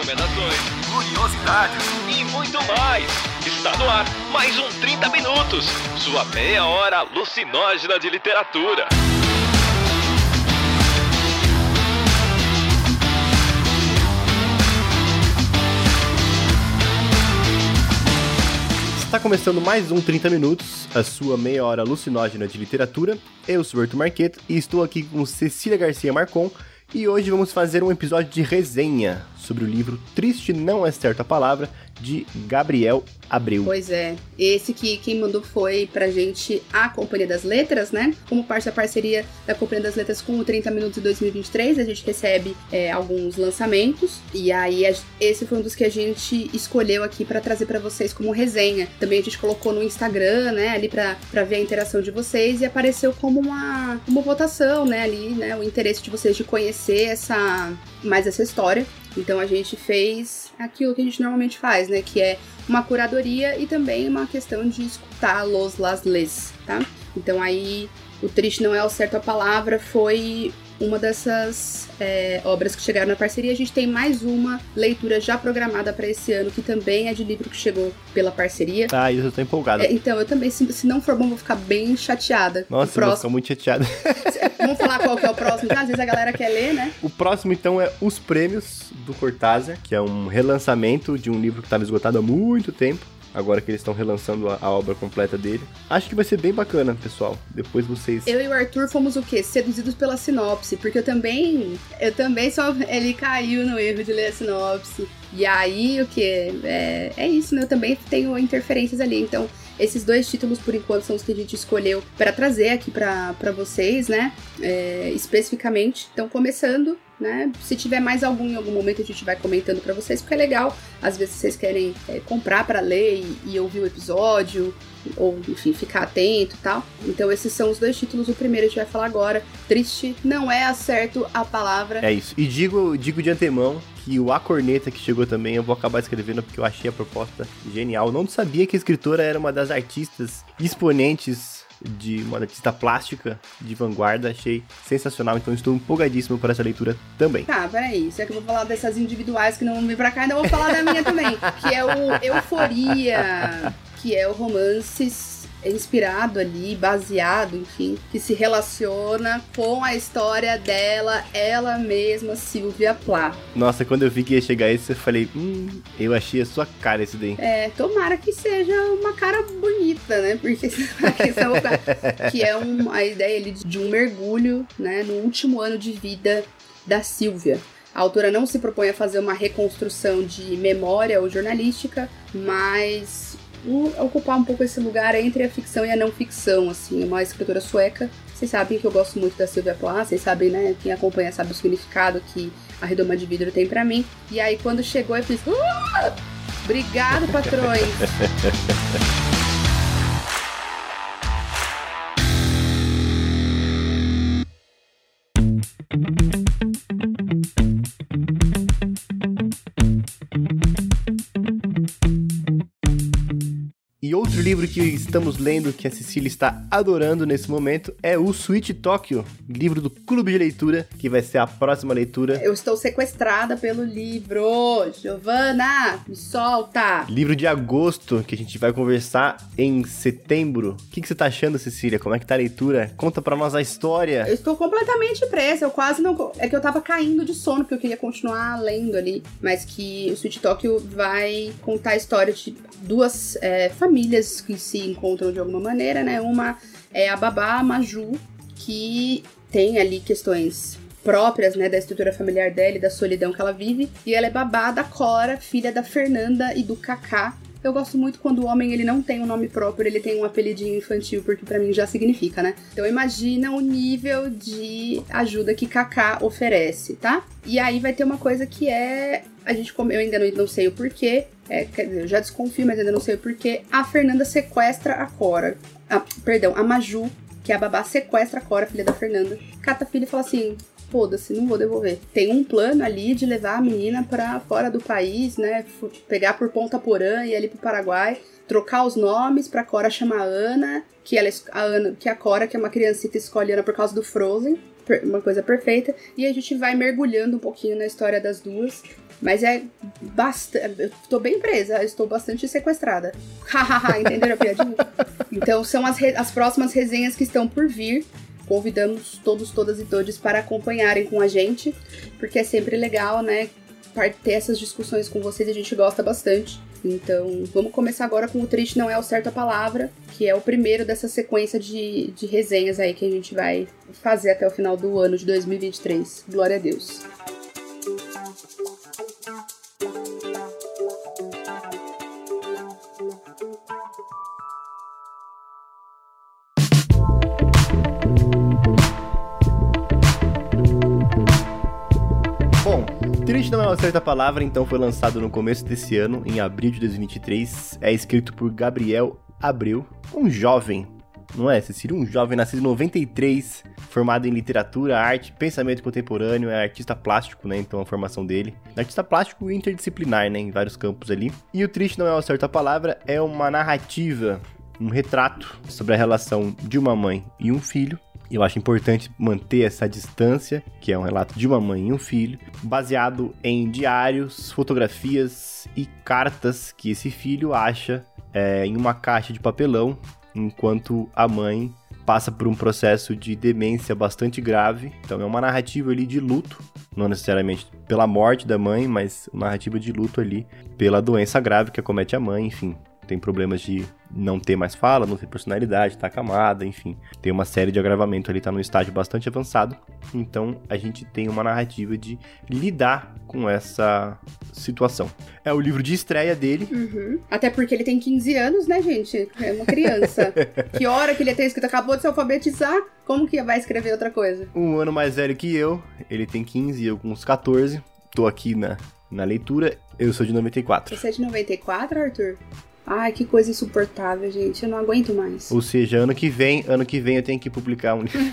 recomendações, curiosidades e muito mais. Está no ar mais um 30 Minutos, sua meia hora alucinógena de literatura. Está começando mais um 30 Minutos, a sua meia hora alucinógena de literatura. Eu sou o Berto Marqueto e estou aqui com Cecília Garcia Marcon e hoje vamos fazer um episódio de resenha sobre o livro Triste Não É Certa Palavra, de Gabriel Abreu. Pois é, esse que quem mandou foi pra gente a Companhia das Letras, né? Como parte da parceria da Companhia das Letras com o 30 Minutos de 2023, a gente recebe é, alguns lançamentos e aí esse foi um dos que a gente escolheu aqui para trazer para vocês como resenha. Também a gente colocou no Instagram, né, ali para ver a interação de vocês e apareceu como uma, uma votação, né, ali, né, o interesse de vocês de conhecer essa mais essa história. Então a gente fez aquilo que a gente normalmente faz, né? Que é uma curadoria e também uma questão de escutar los las les, tá? Então aí o triste não é o certo a palavra, foi uma dessas é, obras que chegaram na parceria. A gente tem mais uma leitura já programada para esse ano, que também é de livro que chegou pela parceria. Ah, isso eu tô empolgada. É, então, eu também, se, se, não for bom, vou ficar bem chateada. Nossa, eu vou ficar muito chateada. Vamos falar qual que é o próximo, tá? Às vezes a galera quer ler, né? O próximo, então, é Os Prêmios do Cortázar, que é um relançamento de um livro que estava esgotado há muito tempo agora que eles estão relançando a, a, obra completa dele. Acho que vai ser bem bacana, pessoal. Depois vocês. Eu e o Arthur fomos o quê? Seduzidos pela sinopse, porque eu também. Eu também só. Ele caiu no erro de ler a sinopse. E aí, o que? É, é isso, né? Eu também tenho interferências ali. Então, esses dois títulos, por enquanto, são os que a gente escolheu para trazer aqui para vocês, né? É, especificamente. Então, começando né? Se tiver mais algum em algum momento a gente vai comentando para vocês, porque é legal. Às vezes vocês querem é, comprar para ler e, e, ouvir o episódio, ou enfim, ficar atento e tal. Então esses são os dois títulos. O primeiro a gente vai falar agora. Triste não é acerto a palavra. É isso. E digo, digo de antemão que o A Corneta que chegou também, eu vou acabar escrevendo porque eu achei a proposta genial. Não sabia que a escritora era uma das artistas exponentes de uma artista plástica de vanguarda, achei sensacional, então estou empolgadíssimo por essa leitura também. Tá, peraí, se é que eu vou falar dessas individuais que não vir pra cá, ainda vou falar da minha também, que é o Euforia, que é o romances é inspirado ali, baseado, enfim, que se relaciona com a história dela, ela mesma, Silvia Plá. Nossa, quando eu vi que ia chegar esse, eu falei, hum, eu achei a sua cara esse daí. É, tomara que seja uma cara bonita, né? Porque que é um, a ideia ali de um mergulho, né, no último ano de vida da Silvia. A autora não se propõe a fazer uma reconstrução de memória ou jornalística, mas ocupar um pouco esse lugar entre a ficção e a não ficção, assim, uma escritora sueca. Vocês sabem que eu gosto muito da Sylvia Plath, vocês sabem, né? Quem acompanha sabe o significado que a Redoma de Vidro tem para mim. E aí, quando chegou, eu fiz. Uh! Obrigado, patrões! estamos lendo, que a Cecília está adorando nesse momento, é o Sweet Tokyo, livro do Clube de Leitura, que vai ser a próxima leitura. Eu estou sequestrada pelo livro. Giovana, me solta! Livro de agosto, que a gente vai conversar em setembro. O que, que você está achando, Cecília? Como é que tá a leitura? Conta para nós a história. Eu estou completamente presa. Eu quase não. É que eu tava caindo de sono, porque eu queria continuar lendo ali. Mas que o Sweet Tokyo vai contar a história de duas é, famílias que se encontram de alguma maneira, né? Uma é a babá Maju, que tem ali questões próprias, né, da estrutura familiar dela e da solidão que ela vive, e ela é babá da Cora, filha da Fernanda e do Kaká. Eu gosto muito quando o homem ele não tem um nome próprio, ele tem um apelidinho infantil, porque para mim já significa, né? Então imagina o nível de ajuda que Kaká oferece, tá? E aí vai ter uma coisa que é a gente eu ainda não, não sei o porquê, é, quer dizer, eu já desconfio, mas ainda não sei o porquê, a Fernanda sequestra a Cora. Ah, perdão, a Maju, que é a babá, sequestra a Cora, filha da Fernanda. Cata a filha e fala assim: foda-se, não vou devolver. Tem um plano ali de levar a menina para fora do país, né? Pegar por Ponta Porã e ir ali pro Paraguai, trocar os nomes pra Cora chamar Ana, que ela a Ana, que a Cora, que é uma criancita, escolhe Ana por causa do Frozen uma coisa perfeita. E a gente vai mergulhando um pouquinho na história das duas. Mas é bastante. Eu tô bem presa, estou bastante sequestrada. Hahaha, entenderam a piadinha? Então são as, as próximas resenhas que estão por vir. Convidamos todos, todas e todos para acompanharem com a gente, porque é sempre legal, né? Ter essas discussões com vocês, a gente gosta bastante. Então, vamos começar agora com o Triste Não É o Certo a Palavra, que é o primeiro dessa sequência de, de resenhas aí que a gente vai fazer até o final do ano de 2023. Glória a Deus. Triste não é uma certa palavra, então foi lançado no começo desse ano, em abril de 2023. É escrito por Gabriel Abreu, um jovem, não é, Cecília? Um jovem nascido em 93, formado em literatura, arte, pensamento contemporâneo, é artista plástico, né? Então a formação dele. Artista plástico interdisciplinar, né? Em vários campos ali. E o Triste não é uma certa palavra, é uma narrativa, um retrato sobre a relação de uma mãe e um filho eu acho importante manter essa distância, que é um relato de uma mãe e um filho, baseado em diários, fotografias e cartas que esse filho acha é, em uma caixa de papelão, enquanto a mãe passa por um processo de demência bastante grave. Então é uma narrativa ali de luto, não necessariamente pela morte da mãe, mas uma narrativa de luto ali pela doença grave que acomete a mãe, enfim tem problemas de não ter mais fala, não ter personalidade, tá acamada, enfim. Tem uma série de agravamento ali, tá num estágio bastante avançado. Então a gente tem uma narrativa de lidar com essa situação. É o livro de estreia dele. Uhum. Até porque ele tem 15 anos, né, gente? É uma criança. que hora que ele tem escrito? Acabou de se alfabetizar? Como que vai escrever outra coisa? Um ano mais velho que eu. Ele tem 15 e eu com uns 14. Tô aqui na, na leitura. Eu sou de 94. Você é de 94, Arthur? Ai, que coisa insuportável, gente. Eu não aguento mais. Ou seja, ano que vem, ano que vem eu tenho que publicar um livro.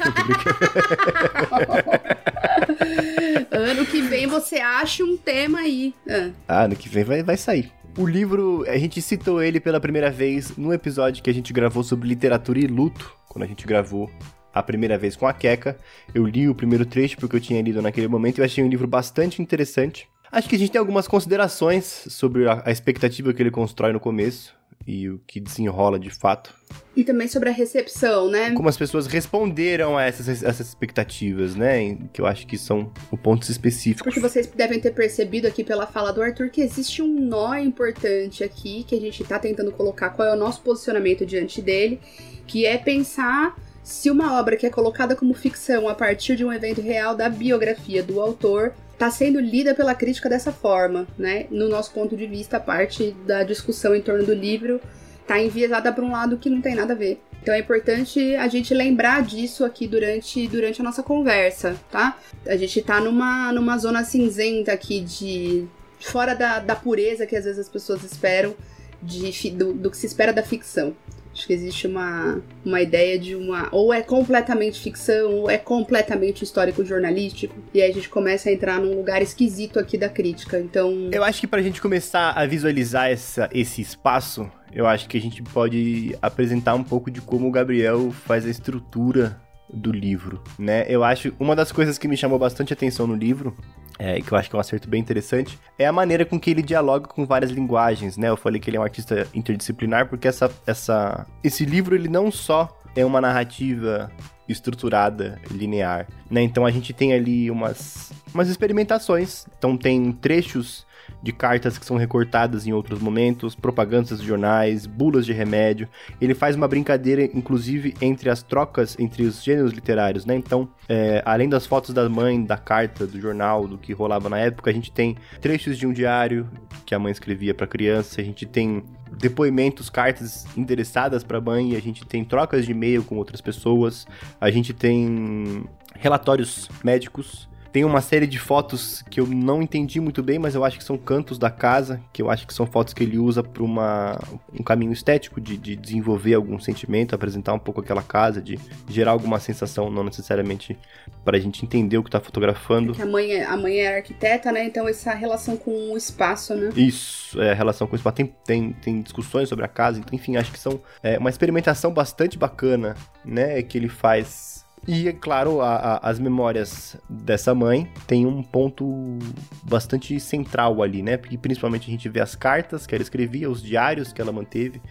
ano que vem você acha um tema aí. Ah, ah ano que vem vai, vai sair. O livro, a gente citou ele pela primeira vez no episódio que a gente gravou sobre literatura e luto, quando a gente gravou a primeira vez com a Queca. Eu li o primeiro trecho porque eu tinha lido naquele momento e achei um livro bastante interessante. Acho que a gente tem algumas considerações sobre a, a expectativa que ele constrói no começo e o que desenrola de fato. E também sobre a recepção, né? Como as pessoas responderam a essas, essas expectativas, né? Que eu acho que são pontos específicos. Porque vocês devem ter percebido aqui pela fala do Arthur que existe um nó importante aqui que a gente tá tentando colocar qual é o nosso posicionamento diante dele, que é pensar se uma obra que é colocada como ficção a partir de um evento real da biografia do autor está sendo lida pela crítica dessa forma, né? No nosso ponto de vista, a parte da discussão em torno do livro está enviesada para um lado que não tem nada a ver. Então é importante a gente lembrar disso aqui durante, durante a nossa conversa, tá? A gente está numa, numa zona cinzenta aqui de. fora da, da pureza que às vezes as pessoas esperam de, do, do que se espera da ficção. Acho que existe uma, uma ideia de uma. Ou é completamente ficção, ou é completamente histórico jornalístico. E aí a gente começa a entrar num lugar esquisito aqui da crítica. Então. Eu acho que pra gente começar a visualizar essa, esse espaço, eu acho que a gente pode apresentar um pouco de como o Gabriel faz a estrutura do livro, né? Eu acho uma das coisas que me chamou bastante atenção no livro é, que eu acho que é um acerto bem interessante, é a maneira com que ele dialoga com várias linguagens, né? Eu falei que ele é um artista interdisciplinar porque essa, essa, esse livro ele não só é uma narrativa estruturada, linear, né? Então a gente tem ali umas, umas experimentações, então tem trechos de cartas que são recortadas em outros momentos, propagandas de jornais, bulas de remédio. Ele faz uma brincadeira, inclusive, entre as trocas entre os gêneros literários, né? Então, é, além das fotos da mãe, da carta, do jornal, do que rolava na época, a gente tem trechos de um diário que a mãe escrevia para criança, a gente tem depoimentos, cartas endereçadas para a mãe, a gente tem trocas de e-mail com outras pessoas, a gente tem relatórios médicos tem uma série de fotos que eu não entendi muito bem, mas eu acho que são cantos da casa, que eu acho que são fotos que ele usa para um caminho estético de, de, desenvolver algum sentimento, apresentar um pouco aquela casa, de gerar alguma sensação, não necessariamente para a gente entender o que está fotografando. É a, mãe é, a mãe é arquiteta, né? Então essa relação com o espaço, né? Isso, é a relação com o espaço. Tem, tem, tem discussões sobre a casa, então, enfim, acho que são é, uma experimentação bastante bacana, né? Que ele faz E, claro, a, a, as memórias dessa mãe tem um ponto bastante central ali, né? Porque principalmente a gente vê as cartas que ela escrevia, os diários que ela manteve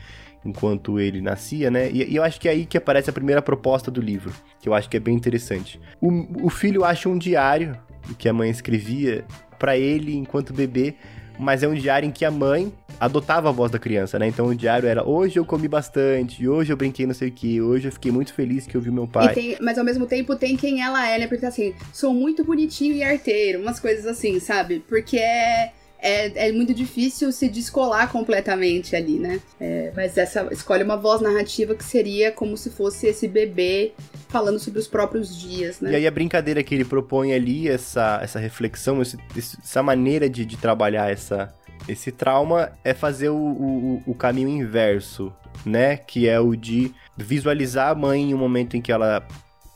enquanto ele nascia, né? E, e, eu acho que é aí que aparece a primeira proposta do livro, que eu acho que é bem interessante. O, o filho acha um diário que a mãe escrevia para ele enquanto bebê, mas é um diário em que a mãe adotava a voz da criança, né? Então o diário era hoje eu comi bastante, hoje eu brinquei não sei o que, hoje eu fiquei muito feliz que eu vi meu pai. Tem, mas ao mesmo tempo tem quem ela é, né? Porque assim, sou muito bonitinho e arteiro, umas coisas assim, sabe? Porque é é, é muito difícil se descolar completamente ali, né? É, mas essa escolhe uma voz narrativa que seria como se fosse esse bebê falando sobre os próprios dias, né? E aí a brincadeira que ele propõe ali, essa, essa reflexão, esse, essa maneira de, de trabalhar essa, esse trauma é fazer o, o, o, caminho inverso, né? Que é o de visualizar a mãe em um momento em que ela,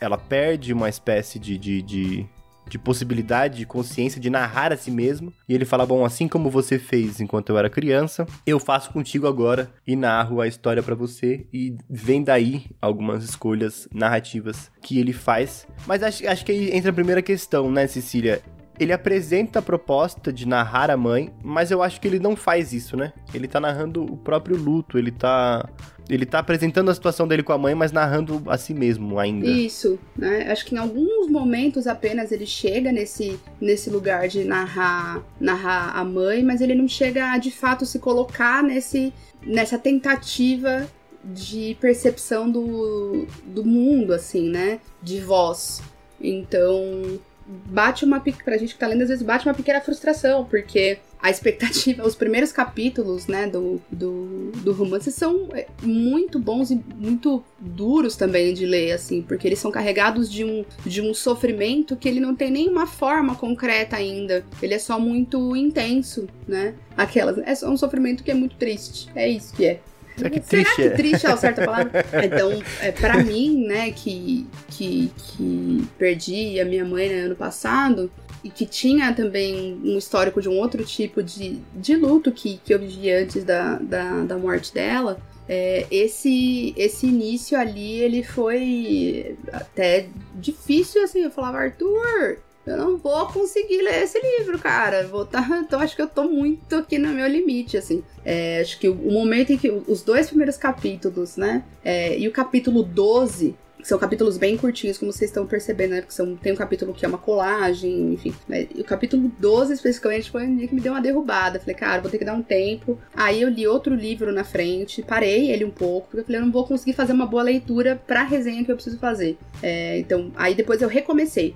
ela perde uma espécie de, de, de de possibilidade, de consciência, de narrar a si mesmo. E ele fala: Bom, assim como você fez enquanto eu era criança, eu faço contigo agora e narro a história para você. E vem daí algumas escolhas narrativas que ele faz. Mas acho, acho que aí entra a primeira questão, né, Cecília? ele apresenta a proposta de narrar a mãe, mas eu acho que ele não faz isso, né? Ele tá narrando o próprio luto, ele tá ele tá apresentando a situação dele com a mãe, mas narrando a si mesmo ainda. Isso, né? Acho que em alguns momentos apenas ele chega nesse, nesse lugar de narrar, narrar a mãe, mas ele não chega a de fato se colocar nesse, nessa tentativa de percepção do, do mundo, assim, né? De voz. Então, bate uma pra gente que tá lendo, às vezes bate uma pequena frustração, porque a expectativa, os primeiros capítulos, né, do, do, do romance são é, muito bons e muito duros também de ler, assim, porque eles são carregados de um, de um sofrimento que ele não tem nenhuma forma concreta ainda. Ele é só muito intenso, né? Aquelas. É só um sofrimento que é muito triste. É isso que é. Será que triste Será que triste é a certa palavra? Então, é, para mim, né, que, que, que perdi a minha mãe no né, ano passado, e que tinha também um histórico de um outro tipo de, de luto que, que eu vivi antes da, da, da morte dela, é, esse, esse início ali, ele foi até difícil, assim, eu falava, Arthur, eu não vou conseguir ler esse livro, cara. Vou tá, então acho que eu tô muito aqui no meu limite, assim. É, acho que o, o, momento em que os dois primeiros capítulos, né? É, e o capítulo 12, são capítulos bem curtinhos, como vocês estão percebendo, né? Porque são, tem um capítulo que é uma colagem, enfim. E o capítulo 12, especificamente, foi um dia que me deu uma derrubada. Falei, cara, vou ter que dar um tempo. Aí eu li outro livro na frente, parei ele um pouco, porque eu falei, eu não vou conseguir fazer uma boa leitura pra resenha que eu preciso fazer. É, então, aí depois eu recomecei.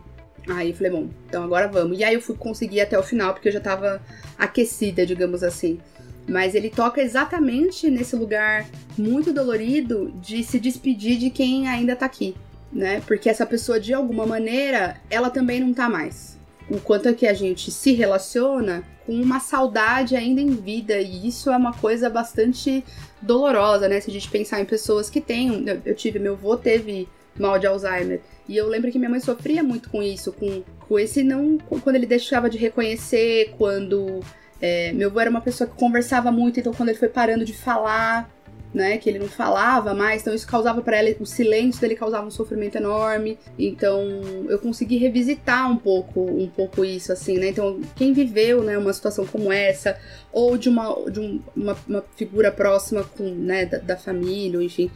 Aí eu falei, bom, então agora vamos. E aí eu fui conseguir até o final, porque eu já tava aquecida, digamos assim. Mas ele toca exatamente nesse lugar muito dolorido de se despedir de quem ainda tá aqui, né? Porque essa pessoa, de alguma maneira, ela também não tá mais. O quanto é que a gente se relaciona com uma saudade ainda em vida, e isso é uma coisa bastante dolorosa, né? Se a gente pensar em pessoas que têm. Eu tive, meu avô teve mal de Alzheimer. E eu lembro que minha mãe sofria muito com isso, com, com esse não. Quando ele deixava de reconhecer, quando. É, meu avô era uma pessoa que conversava muito, então quando ele foi parando de falar, né, que ele não falava mais, então isso causava para ela, o silêncio dele causava um sofrimento enorme. Então eu consegui revisitar um pouco, um pouco isso assim, né? Então quem viveu, né, uma situação como essa ou de uma de um, uma, uma, figura próxima com, né, da, da família, enfim,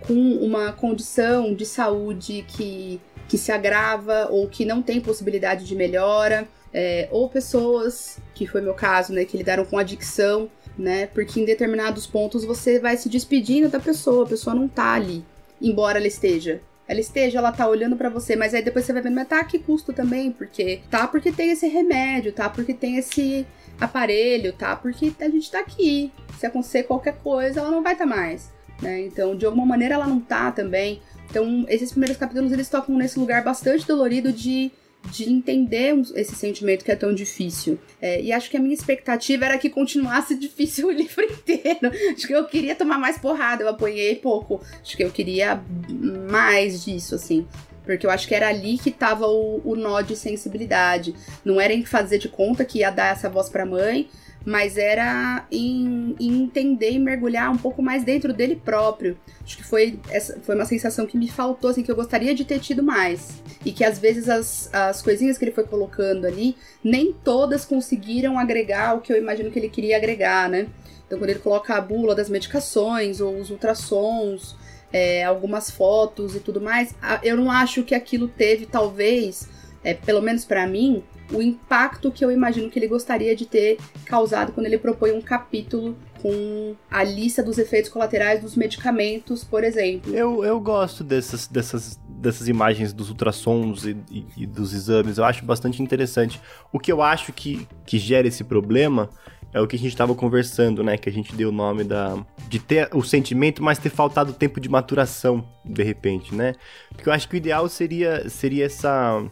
com uma condição de saúde que, que se agrava ou que não tem possibilidade de melhora, é, ou pessoas, que foi meu caso, né, que lidaram com adicção, né, porque em determinados pontos você vai se despedindo da pessoa, a pessoa não tá ali, embora ela esteja. Ela esteja, ela tá olhando para você, mas aí depois você vai vendo, mas tá, que custo também, porque tá porque tem esse remédio, tá porque tem esse aparelho, tá porque a gente tá aqui. Se acontecer qualquer coisa, ela não vai estar tá mais né? Então, de alguma maneira ela não tá também. Então, esses primeiros capítulos eles tocam nesse lugar bastante dolorido de de entender esse sentimento que é tão difícil. É, e acho que a minha expectativa era que continuasse difícil o livro inteiro. Acho que eu queria tomar mais porrada, eu apoiei pouco. Acho que eu queria mais disso, assim. Porque eu acho que era ali que tava o, o nó de sensibilidade. Não era em fazer de conta que ia dar essa voz pra mãe, mas era em, em, entender e mergulhar um pouco mais dentro dele próprio. Acho que foi, essa, foi uma sensação que me faltou, assim, que eu gostaria de ter tido mais. E que às vezes as, as coisinhas que ele foi colocando ali, nem todas conseguiram agregar o que eu imagino que ele queria agregar, né? Então, quando ele coloca a bula das medicações, ou os ultrassons, é, algumas fotos e tudo mais, eu não acho que aquilo teve, talvez, é, pelo menos para mim, o impacto que eu imagino que ele gostaria de ter causado quando ele propõe um capítulo com a lista dos efeitos colaterais dos medicamentos, por exemplo. Eu, eu gosto dessas, dessas, dessas imagens dos ultrassons e, e, e dos exames, eu acho bastante interessante. O que eu acho que, que gera esse problema é o que a gente estava conversando, né? Que a gente deu o nome da. de ter o sentimento, mas ter faltado tempo de maturação, de repente, né? Porque eu acho que o ideal seria, seria essa.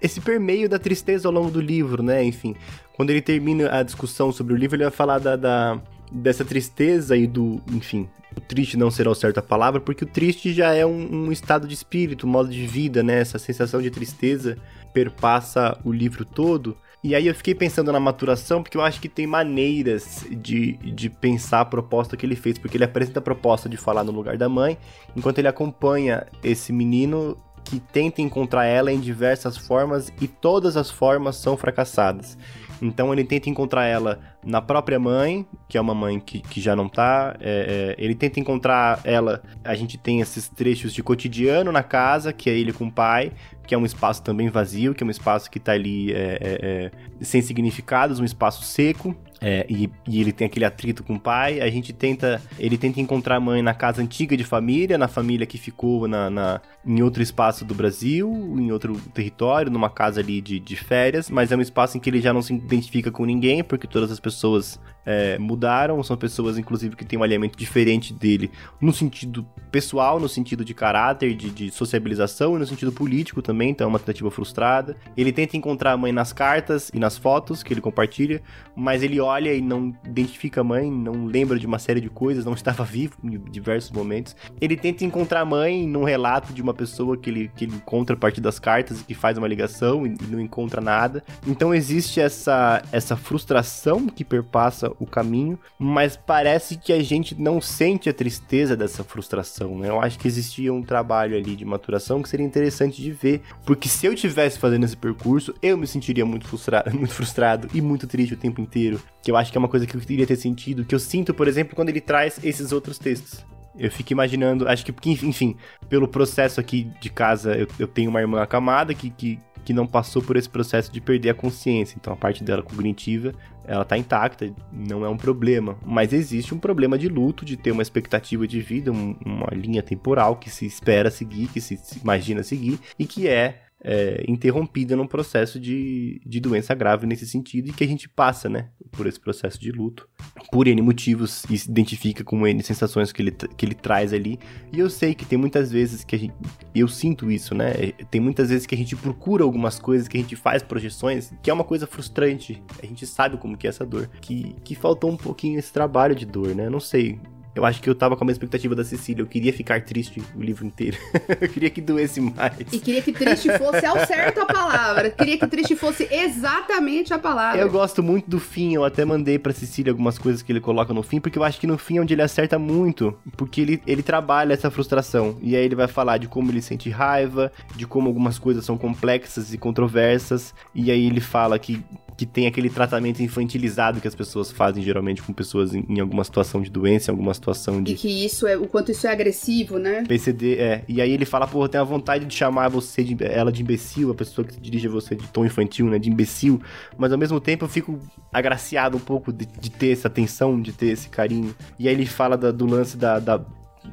Esse permeio da tristeza ao longo do livro, né? Enfim, quando ele termina a discussão sobre o livro, ele vai falar da, da dessa tristeza e do. Enfim, o triste não será o certo a palavra, porque o triste já é um, um estado de espírito, um modo de vida, né? Essa sensação de tristeza perpassa o livro todo. E aí eu fiquei pensando na maturação, porque eu acho que tem maneiras de, de pensar a proposta que ele fez, porque ele apresenta a proposta de falar no lugar da mãe, enquanto ele acompanha esse menino que tenta encontrar ela em diversas formas e todas as formas são fracassadas. Então ele tenta encontrar ela na própria mãe, que é uma mãe que, que já não tá. É, é, ele tenta encontrar ela. A gente tem esses trechos de cotidiano na casa, que é ele com o pai, que é um espaço também vazio, que é um espaço que tá ali é, é, é sem significados, um espaço seco. É, e, e, ele tem aquele atrito com o pai. A gente tenta. Ele tenta encontrar a mãe na casa antiga de família, na família que ficou na, na em outro espaço do Brasil, em outro território, numa casa ali de, de férias, mas é um espaço em que ele já não se identifica com ninguém, porque todas as pessoas é, mudaram, são pessoas, inclusive, que têm um alinhamento diferente dele no sentido pessoal, no sentido de caráter, de, de sociabilização e no sentido político também, então é uma tentativa frustrada. Ele tenta encontrar a mãe nas cartas e nas fotos que ele compartilha, mas ele olha e não identifica a mãe, não lembra de uma série de coisas, não estava vivo em diversos momentos. Ele tenta encontrar a mãe num relato de uma pessoa que ele, que ele encontra a partir das cartas e que faz uma ligação e, e não encontra nada. Então existe essa, essa frustração que perpassa o caminho, mas parece que a gente não sente a tristeza dessa frustração, né? Eu acho que existia um trabalho ali de maturação que seria interessante de ver, porque se eu tivesse fazendo esse percurso, eu me sentiria muito frustrado, muito frustrado e muito triste o tempo inteiro, que eu acho que é uma coisa que eu queria ter sentido, que eu sinto, por exemplo, quando ele traz esses outros textos. Eu fico imaginando, acho que, enfim, pelo processo aqui de casa, eu, eu tenho uma irmã acamada que, que que não passou por esse processo de perder a consciência. Então a parte dela cognitiva, ela tá intacta, não é um problema. Mas existe um problema de luto, de ter uma expectativa de vida, um, uma linha temporal que se espera seguir, que se imagina seguir, e que é é, interrompida num processo de, de doença grave nesse sentido e que a gente passa, né, por esse processo de luto, por N motivos e se identifica com N sensações que ele, que ele traz ali. E eu sei que tem muitas vezes que a gente, eu sinto isso, né, tem muitas vezes que a gente procura algumas coisas, que a gente faz projeções, que é uma coisa frustrante, a gente sabe como que é essa dor, que, que faltou um pouquinho esse trabalho de dor, né, não sei, eu acho que eu tava com a mesma expectativa da Cecília. Eu queria ficar triste o livro inteiro. eu queria que doesse mais. E queria que triste fosse ao certo a palavra. Queria que triste fosse exatamente a palavra. Eu gosto muito do fim. Eu até mandei pra Cecília algumas coisas que ele coloca no fim, porque eu acho que no fim é onde ele acerta muito. Porque ele, ele trabalha essa frustração. E aí ele vai falar de como ele sente raiva, de como algumas coisas são complexas e controversas. E aí ele fala que que tem aquele tratamento infantilizado que as pessoas fazem geralmente com pessoas em, em, alguma situação de doença, em alguma situação de. E que isso é o quanto isso é agressivo, né? PCD, é. E aí ele fala, pô, tem a vontade de chamar você de, ela de imbecil, a pessoa que dirige você de tom infantil, né? De imbecil. Mas ao mesmo tempo eu fico agraciado um pouco de, de ter essa atenção, de ter esse carinho. E aí ele fala da, do lance da, da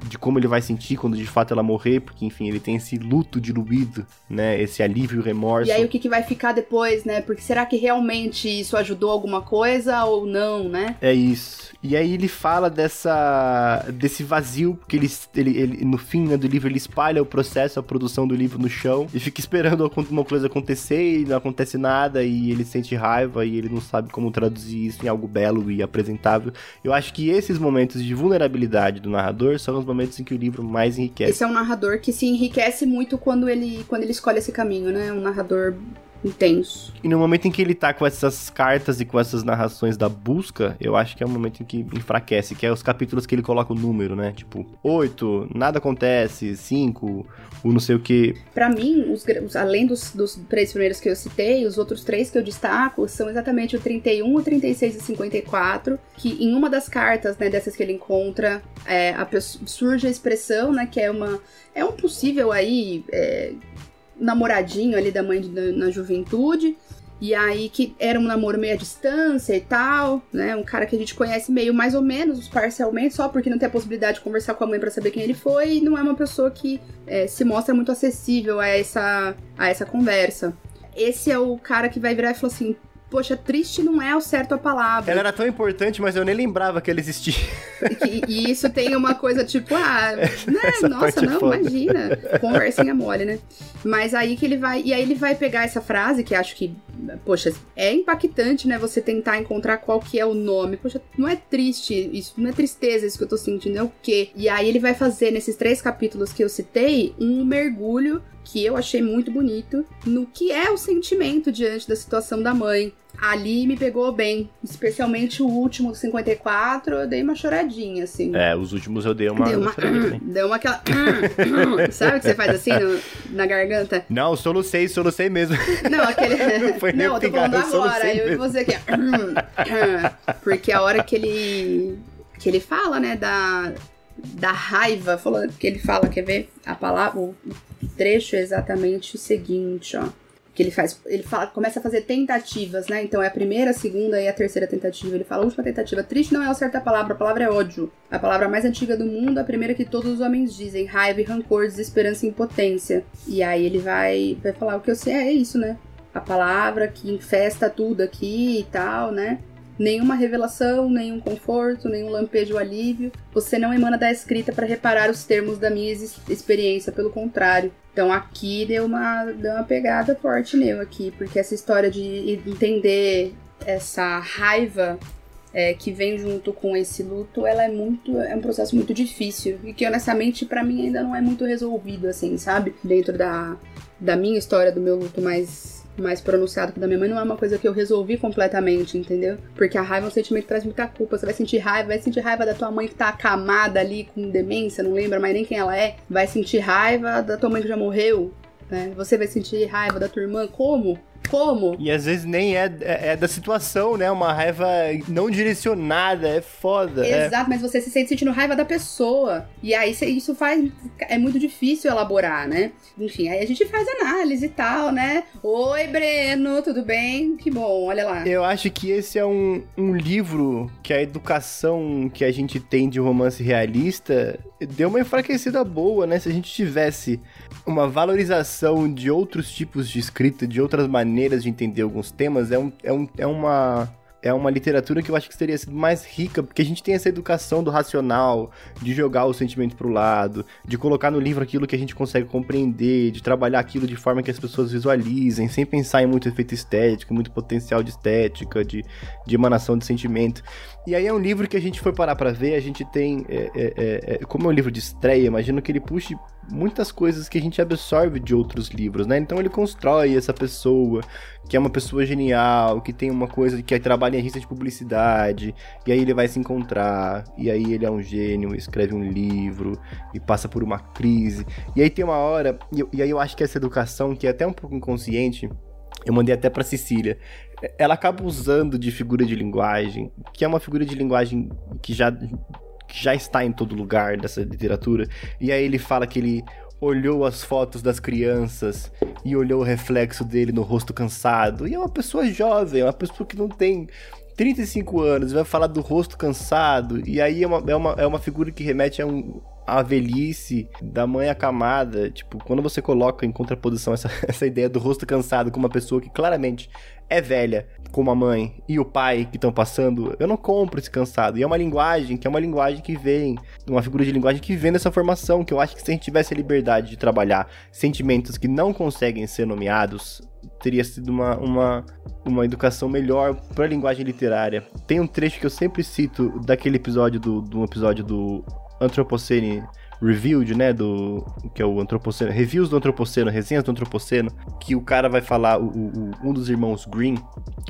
de como ele vai sentir quando de fato ela morrer, porque enfim, ele tem esse luto diluído, né? Esse alívio e remorso. E aí o que, que vai ficar depois, né? Porque será que realmente isso ajudou alguma coisa ou não, né? É isso. E aí ele fala dessa desse vazio, porque ele, ele, ele no fim né, do livro ele espalha o processo, a produção do livro no chão e fica esperando alguma coisa acontecer e não acontece nada e ele sente raiva e ele não sabe como traduzir isso em algo belo e apresentável. Eu acho que esses momentos de vulnerabilidade do narrador são os momentos em que o livro mais enriquece. Esse é um narrador que se enriquece muito quando ele, quando ele escolhe esse caminho, né? Um narrador intenso. E no momento em que ele tá com essas cartas e com essas narrações da busca, eu acho que é o momento em que enfraquece, que é os capítulos que ele coloca o número, né? Tipo, 8, nada acontece, 5, o não sei o que. Para mim, os, os, além dos, dos três primeiros que eu citei, os outros três que eu destaco são exatamente o 31, o 36 e 54, que em uma das cartas, né, dessas que ele encontra, é, a, surge a expressão, né, que é uma é um possível aí é, namoradinho ali da mãe de, na, na juventude. E aí que era um namoro meio à distância e tal, né? Um cara que a gente conhece meio mais ou menos, parcialmente, só porque não tem a possibilidade de conversar com a mãe para saber quem ele foi, e não é uma pessoa que é, se mostra muito acessível a essa, a essa conversa. Esse é o cara que vai virar e falar assim: poxa, triste não é o certo a palavra. Ela era tão importante, mas eu nem lembrava que ela existia. E, e isso tem uma coisa tipo, ah, né, nossa, não, foda. imagina. Conversinha mole, né? Mas aí que ele vai. E aí ele vai pegar essa frase, que acho que, poxa, é impactante, né? Você tentar encontrar qual que é o nome. Poxa, não é triste, isso não é tristeza isso que eu tô sentindo, é o quê? E aí ele vai fazer, nesses três capítulos que eu citei, um mergulho que eu achei muito bonito no que é o sentimento diante da situação da mãe. Ali me pegou bem, especialmente o último, 54, eu dei uma choradinha, assim. É, os últimos eu dei uma. Deu uma, deu uma aquela. sabe o que você faz assim no, na garganta? Não, solucei, solucei mesmo. Não, aquele. Não, Foi não eu tô falando agora, eu e você aqui. Porque a hora que ele. que ele fala, né, da da raiva, falando que ele fala, quer ver? A palavra, o trecho é exatamente o seguinte, ó. Que ele faz, ele fala, começa a fazer tentativas, né? Então é a primeira, a segunda e a terceira tentativa. Ele fala, a última tentativa. Triste não é o certo a palavra, a palavra é ódio. A palavra mais antiga do mundo, a primeira que todos os homens dizem. Raiva e rancor, desesperança e impotência. E aí ele vai, vai falar o que eu sei, é isso, né? A palavra que infesta tudo aqui e tal, né? Nenhuma revelação, nenhum conforto, nenhum lampejo alívio. Você não emana da escrita para reparar os termos da minha experiência, pelo contrário. Então aqui deu uma, deu uma pegada forte nele aqui, porque essa história de entender essa raiva é, que vem junto com esse luto, ela é muito, é um processo muito difícil e que honestamente para mim ainda não é muito resolvido assim, sabe? Dentro da, da minha história do meu luto mais mais pronunciado que da minha mãe não é uma coisa que eu resolvi completamente, entendeu? Porque a raiva é um sentimento que traz muita culpa. Você vai sentir raiva, vai sentir raiva da tua mãe que tá acamada ali com demência, não lembra mais nem quem ela é. Vai sentir raiva da tua mãe que já morreu, né? Você vai sentir raiva da tua irmã, como? Como? E às vezes nem é, é, é, da situação, né? Uma raiva não direcionada, é foda. É. Exato, é. mas você se sente sentindo raiva da pessoa. E aí isso faz. É muito difícil elaborar, né? Enfim, aí a gente faz análise e tal, né? Oi, Breno, tudo bem? Que bom, olha lá. Eu acho que esse é um, um livro que a educação que a gente tem de romance realista deu uma enfraquecida boa, né? Se a gente tivesse uma valorização de outros tipos de escrita, de outras maneiras de entender alguns temas, é, um, é, um, é uma é uma literatura que eu acho que teria sido mais rica, porque a gente tem essa educação do racional, de jogar o sentimento pro lado, de colocar no livro aquilo que a gente consegue compreender, de trabalhar aquilo de forma que as pessoas visualizem, sem pensar em muito efeito estético, muito potencial de estética, de, de emanação de sentimento. E aí é um livro que a gente foi parar para ver, a gente tem, é, é, é, é, como é um livro de estreia, imagino que ele puxe muitas coisas que a gente absorve de outros livros, né? Então ele constrói essa pessoa, que é uma pessoa genial, que tem uma coisa que trabalha em agência de publicidade, e aí ele vai se encontrar, e aí ele é um gênio, escreve um livro, e passa por uma crise. E aí tem uma hora, e, e aí eu acho que essa educação, que é até um pouco inconsciente, eu mandei até para Cecília ela acaba usando de figura de linguagem, que é uma figura de linguagem que já, que já está em todo lugar dessa literatura. E aí ele fala que ele olhou as fotos das crianças e olhou o reflexo dele no rosto cansado. E é uma pessoa jovem, é uma pessoa que não tem 35 anos, vai falar do rosto cansado. E aí é uma, é uma, é uma figura que remete a um, a velhice da mãe acamada, tipo, quando você coloca em contraposição essa, essa ideia do rosto cansado com uma pessoa que claramente é velha, como a mãe e o pai que estão passando, eu não compro esse cansado. E é uma linguagem que é uma linguagem que vem, uma figura de linguagem que vem dessa formação, que eu acho que se a gente tivesse a liberdade de trabalhar sentimentos que não conseguem ser nomeados, teria sido uma, uma, uma educação melhor para a linguagem literária. Tem um trecho que eu sempre cito daquele episódio do, do episódio do Anthropocene Reviewed, né, do que é o Antropoceno, reviews do Antropoceno, resenhas do Antropoceno, que o cara vai falar, o, o, um dos irmãos Green,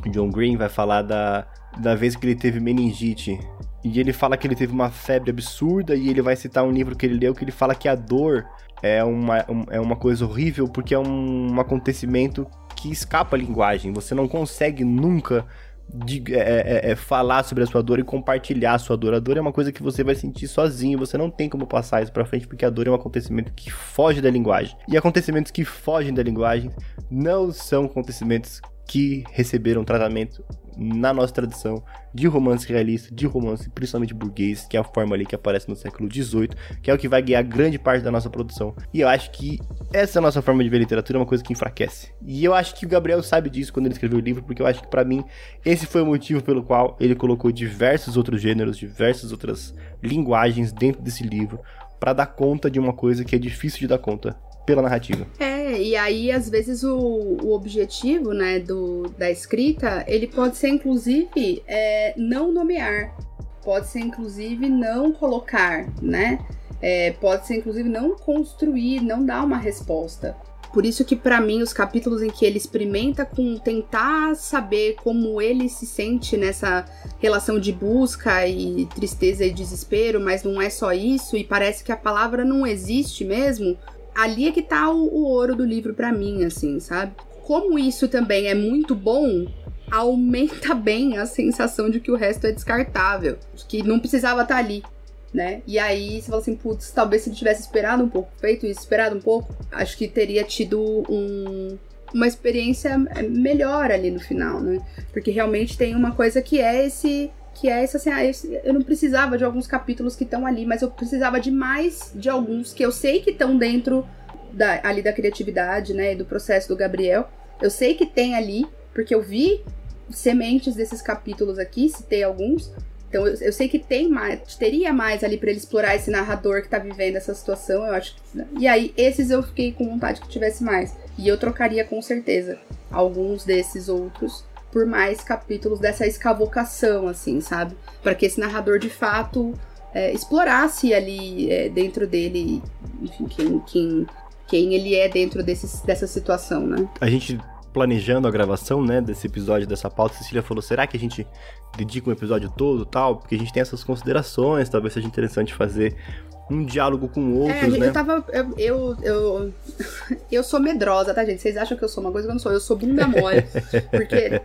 John Green, vai falar da, da vez que ele teve meningite. E ele fala que ele teve uma febre absurda e ele vai citar um livro que ele leu que ele fala que a dor é uma, é uma coisa horrível porque é um, um acontecimento que escapa a linguagem. Você não consegue nunca de, é, é, é, falar sobre a sua dor e compartilhar a sua dor. A dor é uma coisa que você vai sentir sozinho, você não tem como passar isso pra frente, porque a dor é um acontecimento que foge da linguagem. E acontecimentos que fogem da linguagem não são acontecimentos que receberam tratamento na nossa tradição de romance realista, de romance principalmente burguês, que é a forma ali que aparece no século XVIII, que é o que vai guiar grande parte da nossa produção. E eu acho que essa nossa forma de ver literatura é uma coisa que enfraquece. E eu acho que o Gabriel sabe disso quando ele escreveu o livro, porque eu acho que para mim esse foi o motivo pelo qual ele colocou diversos outros gêneros, diversas outras linguagens dentro desse livro, para dar conta de uma coisa que é difícil de dar conta pela narrativa. É, e aí às vezes o, o objetivo, né, do, da escrita, ele pode ser inclusive é, não nomear, pode ser inclusive não colocar, né? É, pode ser inclusive não construir, não dar uma resposta. Por isso que para mim os capítulos em que ele experimenta com tentar saber como ele se sente nessa relação de busca e tristeza e desespero, mas não é só isso e parece que a palavra não existe mesmo, ali é que tá o, o ouro do livro para mim, assim, sabe? Como isso também é muito bom, aumenta bem a sensação de que o resto é descartável, de que não precisava estar tá ali, né? E aí você fala assim, putz, talvez se ele tivesse esperado um pouco, feito isso, esperado um pouco, acho que teria tido um, uma experiência melhor ali no final, né? Porque realmente tem uma coisa que é esse que é essa assim, ah, eu não precisava de alguns capítulos que estão ali, mas eu precisava de mais de alguns que eu sei que estão dentro da, ali da criatividade, né, do processo do Gabriel. Eu sei que tem ali, porque eu vi sementes desses capítulos aqui, citei alguns. Então eu, eu sei que tem mais, teria mais ali para ele explorar esse narrador que tá vivendo essa situação, eu acho. E aí esses eu fiquei com vontade que tivesse mais. E eu trocaria com certeza alguns desses outros por mais capítulos dessa escavocação, assim, sabe? Para que esse narrador de fato é, explorasse ali é, dentro dele, enfim, quem, quem, quem ele é dentro desse, dessa situação, né? A gente planejando a gravação, né, desse episódio, dessa pauta, Cecília falou, será que a gente dedica um episódio todo tal? Porque a gente tem essas considerações, talvez seja interessante fazer um diálogo com outros, é, né? Eu tava. Eu, eu, eu, eu, sou medrosa, tá, gente? Vocês acham que eu sou uma coisa que eu não sou? Eu sou bunda mole. porque é,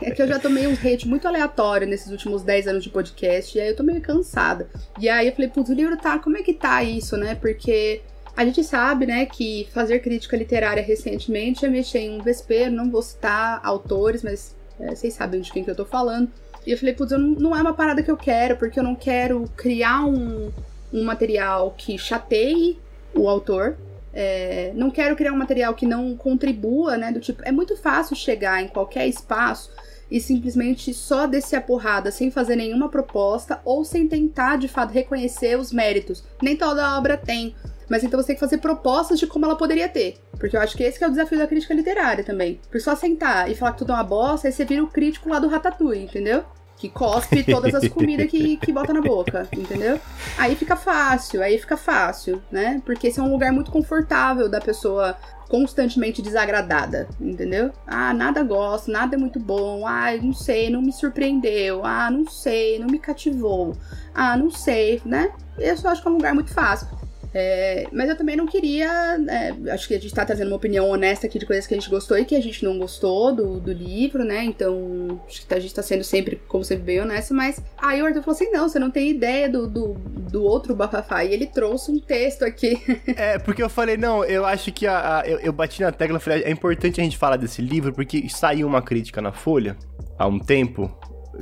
é, que eu já tomei um hate muito aleatório nesses últimos 10 anos de podcast. E aí eu tô meio cansada. E aí eu falei, putz, o livro tá. Como é que tá isso, né? Porque. A gente sabe, né, que fazer crítica literária recentemente é mexer em um vespeiro, não vou citar autores, mas é, vocês sabem de quem que eu tô falando. E eu falei, putz, não, não é uma parada que eu quero, porque eu não quero criar um, um material que chateie o autor. É, não quero criar um material que não contribua, né? Do tipo, é muito fácil chegar em qualquer espaço e simplesmente só descer a porrada sem fazer nenhuma proposta ou sem tentar de fato reconhecer os méritos. Nem toda obra tem. Mas então você tem que fazer propostas de como ela poderia ter. Porque eu acho que esse é o desafio da crítica literária também. Por só sentar e falar que tudo é uma bosta, aí você vira o crítico lá do Ratatouille, entendeu? Que cospe todas as comidas que, que bota na boca, entendeu? Aí fica fácil, aí fica fácil, né? Porque esse é um lugar muito confortável da pessoa constantemente desagradada, entendeu? Ah, nada gosto, nada é muito bom, ah, não sei, não me surpreendeu, ah, não sei, não me cativou, ah, não sei, né? Eu só acho que é um lugar muito fácil. É, mas eu também não queria. É, acho que a gente tá trazendo uma opinião honesta aqui de coisas que a gente gostou e que a gente não gostou do, do livro, né? Então, acho que a gente tá sendo sempre, como sempre, bem honesto. Mas aí o Arthur falou assim: não, você não tem ideia do, do, do outro bafafá. E ele trouxe um texto aqui. é, porque eu falei: não, eu acho que a, a eu, eu, bati na tecla falei: é importante a gente falar desse livro porque saiu uma crítica na Folha há um tempo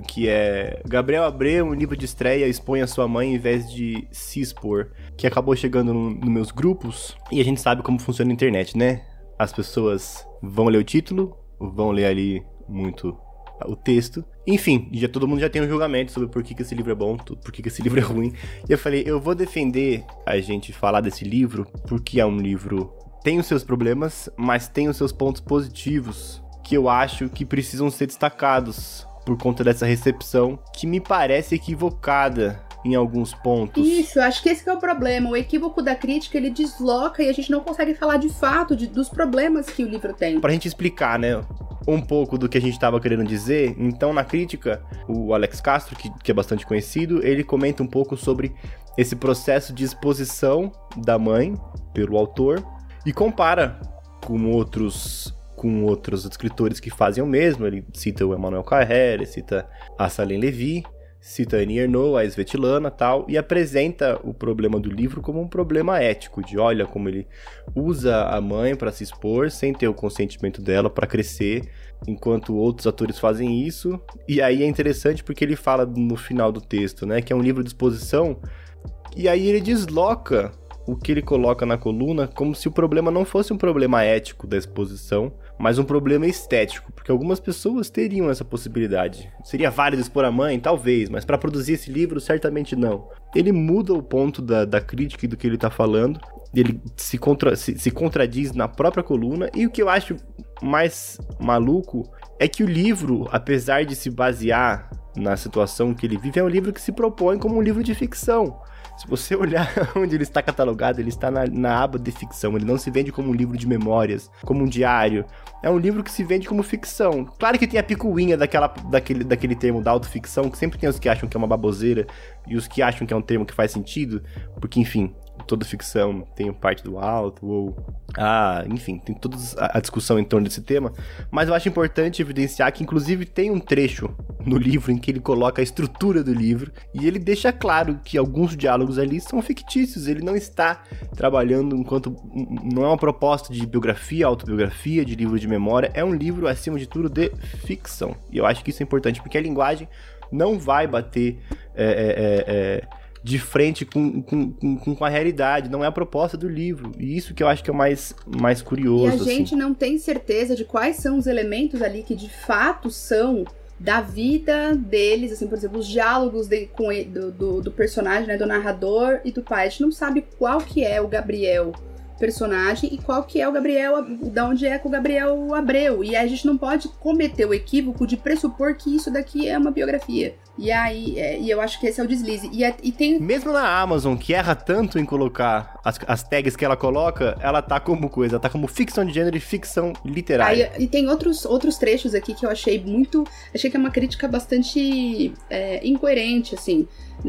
que é Gabriel Abreu, um livro de estreia, expõe a sua mãe em vez de se expor, que acabou chegando nos no meus grupos, e a gente sabe como funciona a internet, né? As pessoas vão ler o título, vão ler ali muito o texto. Enfim, já todo mundo já tem um julgamento sobre por que, que esse livro é bom, por que, que esse livro é ruim. E eu falei, eu vou defender a gente falar desse livro porque é um livro tem os seus problemas, mas tem os seus pontos positivos que eu acho que precisam ser destacados por conta dessa recepção que me parece equivocada em alguns pontos. Isso, acho que esse que é o problema. O equívoco da crítica, ele desloca e a gente não consegue falar de fato de, dos problemas que o livro tem. Pra gente explicar, né? um pouco do que a gente estava querendo dizer. Então, na crítica, o Alex Castro, que, que, é bastante conhecido, ele comenta um pouco sobre esse processo de exposição da mãe pelo autor e compara com outros com outros escritores que fazem o mesmo. Ele cita o Emmanuel Carrère, cita a Salem Levy, cita Annie Ernaux, a Svetlana tal, e apresenta o problema do livro como um problema ético, de olha como ele usa a mãe para se expor sem ter o consentimento dela para crescer, enquanto outros atores fazem isso. E aí é interessante porque ele fala no final do texto, né, que é um livro de exposição, e aí ele desloca o que ele coloca na coluna como se o problema não fosse um problema ético da exposição, mas um problema estético, porque algumas pessoas teriam essa possibilidade. Seria válido expor a mãe? Talvez, mas para produzir esse livro, certamente não. Ele muda o ponto da, da crítica e do que ele está falando, ele se, contra, se, se contradiz na própria coluna, e o que eu acho mais maluco é que o livro, apesar de se basear na situação que ele vive, é um livro que se propõe como um livro de ficção. Se você olhar onde ele está catalogado, ele está na, na, aba de ficção. Ele não se vende como um livro de memórias, como um diário. É um livro que se vende como ficção. Claro que tem a picuinha daquela, daquele, daquele termo da autoficção, que sempre tem os que acham que é uma baboseira e os que acham que é um termo que faz sentido, porque, enfim, toda ficção tem parte do alto, ou. Ah, enfim, tem toda a discussão em torno desse tema. Mas eu acho importante evidenciar que, inclusive, tem um trecho no livro em que ele coloca a estrutura do livro e ele deixa claro que alguns diálogos ali são fictícios. Ele não está trabalhando enquanto. Não é uma proposta de biografia, autobiografia, de livro de memória. É um livro, acima de tudo, de ficção. E eu acho que isso é importante porque a linguagem não vai bater. É, é, é, de frente com, com, com, com, a realidade, não é a proposta do livro. E isso que eu acho que é o mais, mais curioso. E a assim. gente não tem certeza de quais são os elementos ali que de fato são da vida deles, assim, por exemplo, os diálogos de, com ele, do, do, do, personagem, né, do narrador e do pai. A gente não sabe qual que é o Gabriel personagem e qual que é o Gabriel, da onde é com o Gabriel Abreu. E a gente não pode cometer o equívoco de pressupor que isso daqui é uma biografia. E aí, é, e eu acho que esse é o deslize. E, é, e, tem. Mesmo na Amazon, que erra tanto em colocar as, as tags que ela coloca, ela tá como coisa, ela tá como ficção de gênero e ficção literária. Aí, e tem outros, outros trechos aqui que eu achei muito. Achei que é uma crítica bastante é, incoerente, assim.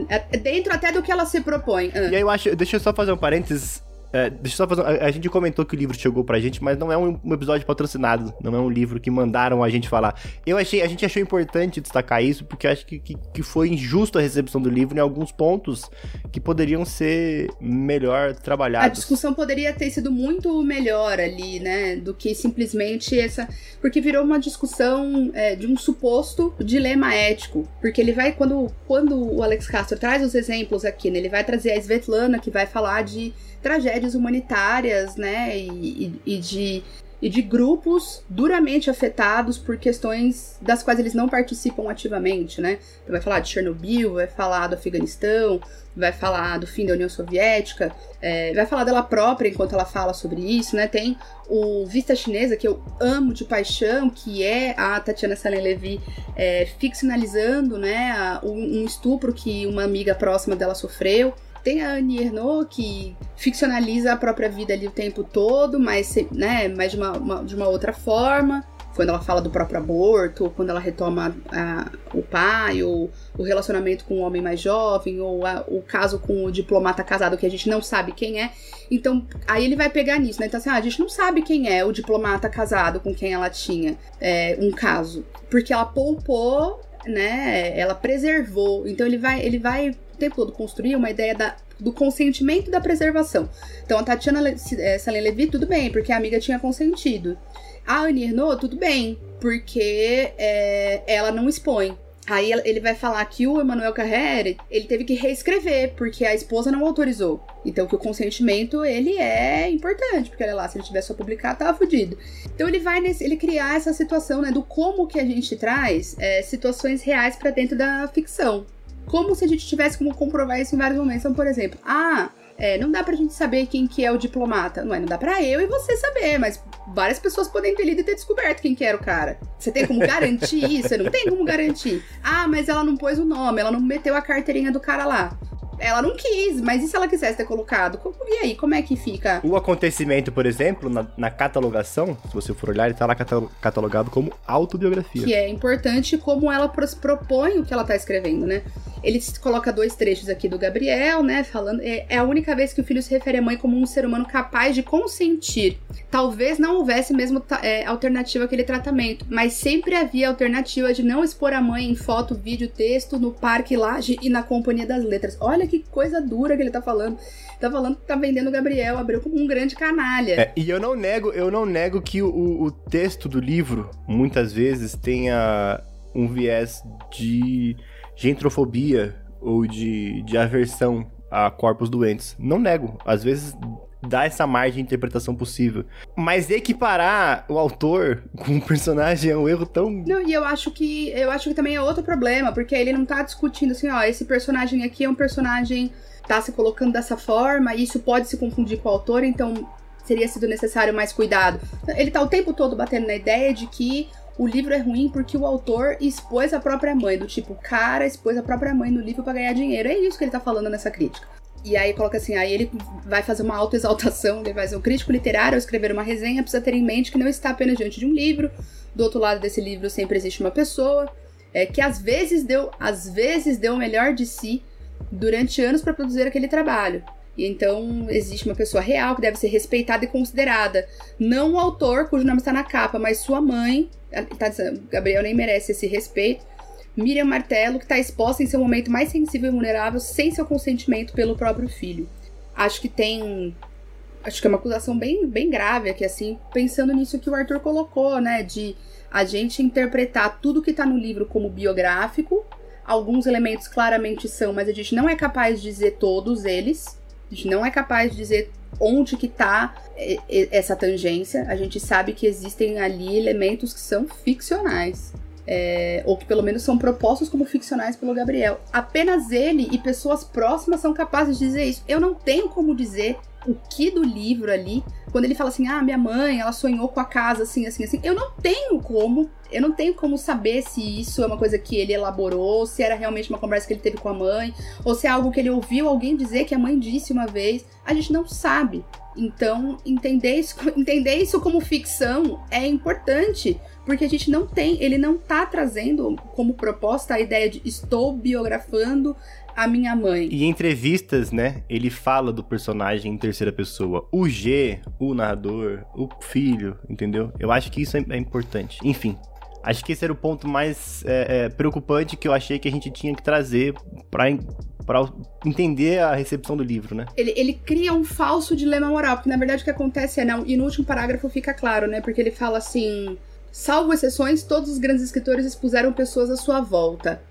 É, dentro até do que ela se propõe. Ah. E aí eu acho. Deixa eu só fazer um parênteses é, deixa eu só fazer. A, a, gente comentou que o livro chegou pra gente, mas não é um, um, episódio patrocinado. Não é um livro que mandaram a gente falar. Eu achei, a gente achou importante destacar isso, porque acho que, que, que foi injusto a recepção do livro em alguns pontos que poderiam ser melhor trabalhados. A discussão poderia ter sido muito melhor ali, né? Do que simplesmente essa. Porque virou uma discussão é, de um suposto dilema ético. Porque ele vai, quando, quando o Alex Castro traz os exemplos aqui, né? Ele vai trazer a Svetlana, que vai falar de tragédias humanitárias, né? E, e, e, de, e de grupos duramente afetados por questões das quais eles não participam ativamente, né? Então vai falar de Chernobyl, vai falar do Afeganistão, vai falar do fim da União Soviética, é, vai falar dela própria enquanto ela fala sobre isso, né? Tem o Vista Chinesa, que eu amo de paixão, que é a Tatiana Salen Levy é, ficcionalizando, né? Um, um estupro que uma amiga próxima dela sofreu. Tem a Annie Ernaux, que ficcionaliza a própria vida ali o tempo todo, mas, né, mas de, uma, uma, de uma outra forma. Quando ela fala do próprio aborto, ou quando ela retoma a, o pai, ou o relacionamento com o um homem mais jovem, ou a, o caso com o diplomata casado que a gente não sabe quem é. Então, aí ele vai pegar nisso, né? Então, assim, ah, a gente não sabe quem é o diplomata casado com quem ela tinha é, um caso. Porque ela poupou né? Ela preservou. Então ele vai, ele vai tempo todo construir uma ideia da, do consentimento e da preservação. Então a Tatiana é, Salem Levi, tudo bem, porque a amiga tinha consentido. A Annie Ernaux, tudo bem, porque é, ela não expõe. Aí ele vai falar que o Emmanuel Carrere, ele teve que reescrever, porque a esposa não autorizou. Então que o consentimento, ele é importante, porque olha lá, se ele tivesse só publicar, tava fudido. Então ele vai nesse, ele criar essa situação, né, do como que a gente traz é, situações reais para dentro da ficção como se a gente tivesse como comprovar isso em vários momentos. Então, por exemplo, ah, É, não dá pra gente saber quem que é o diplomata. Não é, não dá pra eu e você saber, mas várias pessoas podem ter lido e ter descoberto quem que era o cara. Você tem como garantir isso? Você não tem como garantir. Ah, mas ela não pôs o nome, ela não meteu a carteirinha do cara lá ela não quis, mas e se ela quisesse ter colocado? E aí, como é que fica? O acontecimento, por exemplo, na, na catalogação, se você for olhar, ele tá lá catalogado como autobiografia. Que é importante como ela propõe o que ela tá escrevendo, né? Ele coloca dois trechos aqui do Gabriel, né? Falando. É, é, a única vez que o filho se refere à mãe como um ser humano capaz de consentir. Talvez não houvesse mesmo é, alternativa àquele tratamento, mas sempre havia alternativa de não expor a mãe em foto, vídeo, texto, no parque, laje e na companhia das letras. Olha que coisa dura que ele tá falando tá falando que tá vendendo o Gabriel Abreu como um grande canalha. É, e eu não nego, eu não nego que o, o texto do livro muitas vezes tenha um viés de gentrofobia ou de, de aversão a corpos doentes. Não nego. Às vezes dá essa margem de interpretação possível. Mas equiparar o autor com um personagem é um erro tão. Não, e eu acho que eu acho que também é outro problema, porque ele não tá discutindo assim, ó, esse personagem aqui é um personagem tá se colocando dessa forma, e isso pode se confundir com o autor, então seria sido necessário mais cuidado. Ele tá o tempo todo batendo na ideia de que o livro é ruim porque o autor expôs a própria mãe, do tipo, o cara expôs a própria mãe no livro para ganhar dinheiro. É isso que ele tá falando nessa crítica. E aí coloca assim, aí ele vai fazer uma autoexaltação, ele vai fazer um crítico literário ao escrever uma resenha, precisa ter em mente que não está apenas diante de um livro, do outro lado desse livro sempre existe uma pessoa, é, que às vezes deu, às vezes deu o melhor de si durante anos para produzir aquele trabalho. E então existe uma pessoa real que deve ser respeitada e considerada. Não o autor, cujo nome está na capa, mas sua mãe. Tá dizendo, Gabriel nem merece esse respeito. Miriam Martelo, que está exposta em seu momento mais sensível e vulnerável, sem seu consentimento pelo próprio filho. Acho que tem. Acho que é uma acusação bem, bem grave aqui, assim, pensando nisso que o Arthur colocou, né? De a gente interpretar tudo que está no livro como biográfico. Alguns elementos claramente são, mas a gente não é capaz de dizer todos eles. A gente não é capaz de dizer onde que tá essa tangência. A gente sabe que existem ali elementos que são ficcionais. É, ou que pelo menos são propostos como ficcionais pelo Gabriel. Apenas ele e pessoas próximas são capazes de dizer isso. Eu não tenho como dizer o que do livro ali, quando ele fala assim: "Ah, minha mãe, ela sonhou com a casa assim, assim, assim". Eu não tenho como, eu não tenho como saber se isso é uma coisa que ele elaborou, se era realmente uma conversa que ele teve com a mãe, ou se é algo que ele ouviu alguém dizer que a mãe disse uma vez. A gente não sabe. Então, entender isso, entender isso como ficção é importante, porque a gente não tem, ele não tá trazendo como proposta a ideia de estou biografando a minha mãe. E em entrevistas, né, ele fala do personagem em terceira pessoa. O G, o narrador, o filho, entendeu? Eu acho que isso é, é importante. Enfim, acho que esse era o ponto mais é, é, preocupante que eu achei que a gente tinha que trazer para para entender a recepção do livro, né? Ele, ele cria um falso dilema moral, porque na verdade o que acontece é, não, e no último parágrafo fica claro, né? Porque ele fala assim: salvo exceções, todos os grandes escritores expuseram pessoas à sua volta.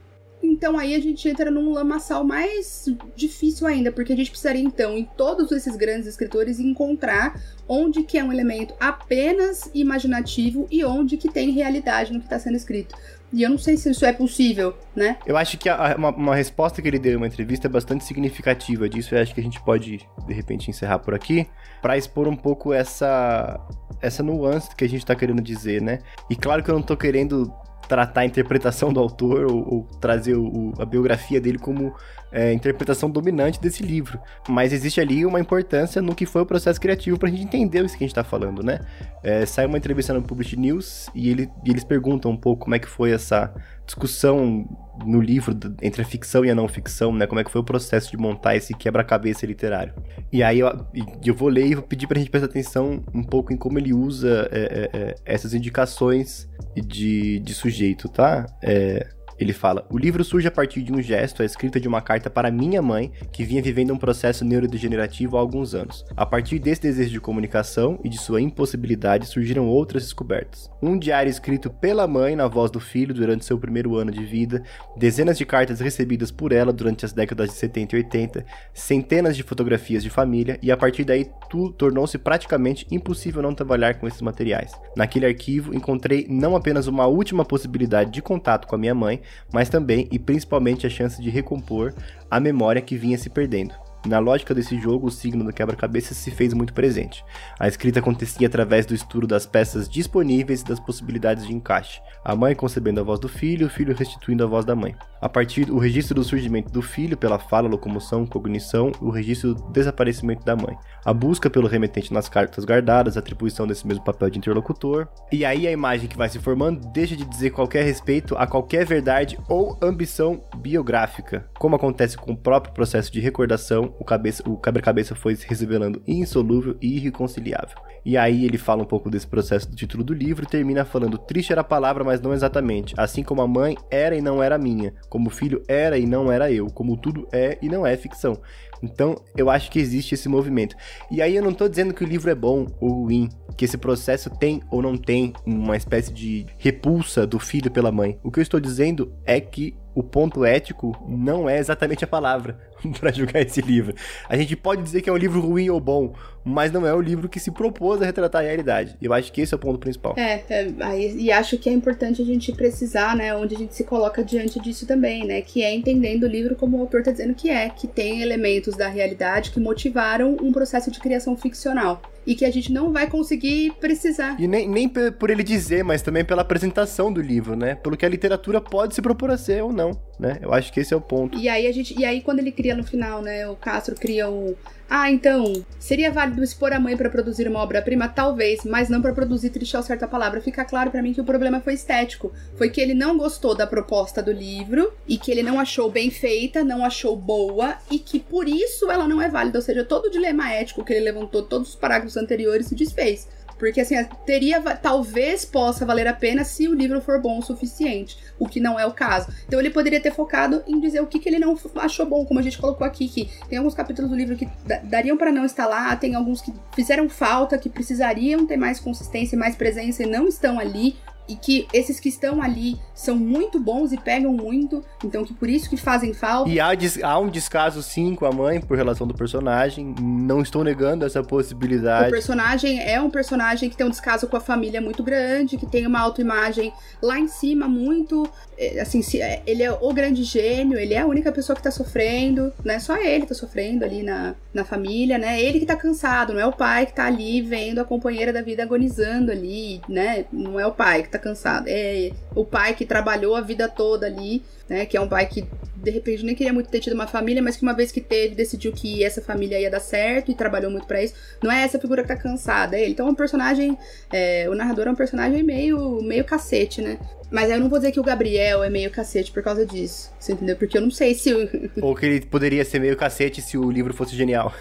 Então aí a gente entra num lamaçal mais difícil ainda, porque a gente precisaria então em todos esses grandes escritores encontrar onde que é um elemento apenas imaginativo e onde que tem realidade no que está sendo escrito. E eu não sei se isso é possível, né? Eu acho que a, uma, uma, resposta que ele deu em uma entrevista é bastante significativa disso. Eu acho que a gente pode, de repente, encerrar por aqui para expor um pouco essa, essa nuance que a gente tá querendo dizer, né? E claro que eu não tô querendo tratar a interpretação do autor ou, ou trazer o, a biografia dele como é, interpretação dominante desse livro. Mas existe ali uma importância no que foi o processo criativo pra gente entender isso que a gente tá falando, né? É, sai uma entrevista no Publish News e, ele, e eles perguntam um pouco como é que foi essa discussão no livro entre a ficção e a não ficção, né? Como é que foi o processo de montar esse quebra-cabeça literário. E aí eu, eu vou ler e vou pedir pra gente prestar atenção um pouco em como ele usa é, é, é essas indicações de, de sujeito, tá? É, ele fala: O livro surge a partir de um gesto, a escrita de uma carta para minha mãe, que vinha vivendo um processo neurodegenerativo há alguns anos. A partir desse desejo de comunicação e de sua impossibilidade surgiram outras descobertas. Um diário escrito pela mãe na voz do filho durante seu primeiro ano de vida, dezenas de cartas recebidas por ela durante as décadas de 70 e 80, centenas de fotografias de família, e a partir daí tudo tornou-se praticamente impossível não trabalhar com esses materiais. Naquele arquivo encontrei não apenas uma última possibilidade de contato com a minha mãe, mas também e principalmente a chance de recompor a memória que vinha se perdendo. Na lógica desse jogo, o signo do quebra-cabeça se fez muito presente. A escrita acontecia através do estudo das peças disponíveis e das possibilidades de encaixe. A mãe concebendo a voz do filho, o filho restituindo a voz da mãe. A partir do registro do surgimento do filho pela fala, locomoção, cognição, o registro do desaparecimento da mãe. A busca pelo remetente nas cartas guardadas, atribuição desse mesmo papel de interlocutor. E aí a imagem que vai se formando deixa de dizer qualquer respeito a qualquer verdade ou ambição biográfica. Como acontece com o próprio processo de recordação, o, cabeça, o quebra-cabeça foi se revelando insolúvel e irreconciliável. E aí ele fala um pouco desse processo do título do livro e termina falando: triste era a palavra, mas não exatamente. Assim como a mãe era e não era minha, como o filho era e não era eu, como tudo é e não é ficção. Então, eu acho que existe esse movimento. E aí eu não tô dizendo que o livro é bom ou ruim, que esse processo tem ou não tem uma espécie de repulsa do filho pela mãe. O que eu estou dizendo é que o ponto ético não é exatamente a palavra para julgar esse livro. A gente pode dizer que é um livro ruim ou bom, mas não é o livro que se propôs a retratar a realidade. Eu acho que esse é o ponto principal. É, é e acho que é importante a gente precisar, né, onde a gente se coloca diante disso também, né, que é entendendo o livro como o autor está dizendo que é, que tem elementos da realidade que motivaram um processo de criação ficcional e que a gente não vai conseguir precisar. E nem, nem por ele dizer, mas também pela apresentação do livro, né? Pelo que a literatura pode se propor a ser ou não, né? Eu acho que esse é o ponto. E aí a gente, e aí quando ele cria no final, né, o Castro cria o ah, então, seria válido expor a mãe para produzir uma obra-prima? Talvez, mas não para produzir triste ao certa palavra. Fica claro para mim que o problema foi estético. Foi que ele não gostou da proposta do livro e que ele não achou bem feita, não achou boa e que por isso ela não é válida. Ou seja, todo o dilema ético que ele levantou, todos os parágrafos anteriores se desfez. Porque assim, teria talvez possa valer a pena se o livro for bom o suficiente, o que não é o caso. Então ele poderia ter focado em dizer o que, que ele não achou bom, como a gente colocou aqui, que tem alguns capítulos do livro que dariam para não estar lá, tem alguns que fizeram falta, que precisariam ter mais consistência e mais presença e não estão ali e que esses que estão ali são muito bons e pegam muito, então que por isso que fazem falta. E há, há um descaso sim com a mãe por relação do personagem, não estou negando essa possibilidade. O personagem é um personagem que tem um descaso com a família muito grande, que tem uma autoimagem lá em cima muito, é, assim, é, ele é o grande gênio, ele é a única pessoa que tá sofrendo, né? Só ele tá sofrendo ali na, na família, né? Ele que tá cansado, não é o pai que tá ali vendo a companheira da vida agonizando ali, né? Não é o pai que tá cansado. É o pai que trabalhou a vida toda ali, né? Que é um pai que de repente nem queria muito ter tido uma família, mas que uma vez que teve, decidiu que essa família ia dar certo e trabalhou muito para isso. Não é essa figura que tá cansada, é ele. Então é um personagem. É, o narrador é um personagem meio, meio cacete, né? Mas eu não vou dizer que o Gabriel é meio cacete por causa disso. Você entendeu? Porque eu não sei se. Ou que ele poderia ser meio cacete se o livro fosse genial.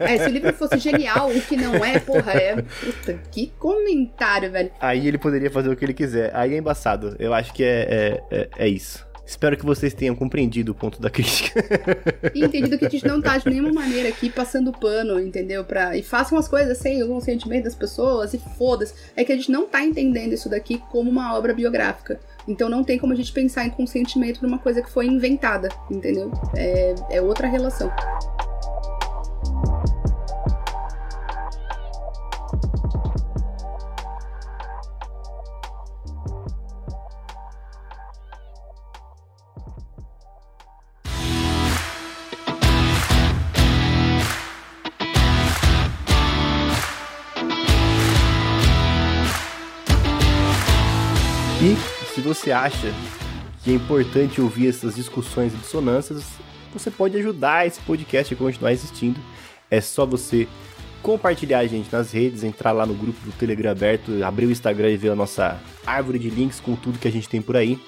É, se o livro fosse genial, o que não é, porra, é. Puta, que comentário, velho. Aí ele poderia fazer o que ele quiser. Aí é embaçado. Eu acho que é, é, é, é isso. Espero que vocês tenham compreendido o ponto da crítica. E entendido que a gente não tá de nenhuma maneira aqui passando pano, entendeu? Pra... E façam as coisas sem o consentimento das pessoas e foda-se. É que a gente não tá entendendo isso daqui como uma obra biográfica. Então não tem como a gente pensar em consentimento numa coisa que foi inventada, entendeu? É, é outra relação. Você acha que é importante ouvir essas discussões e dissonâncias, você pode ajudar esse podcast a continuar existindo. É só você compartilhar a gente nas redes, entrar lá no grupo do Telegram aberto, abrir o Instagram e ver a nossa árvore de links com tudo que a gente tem por aí.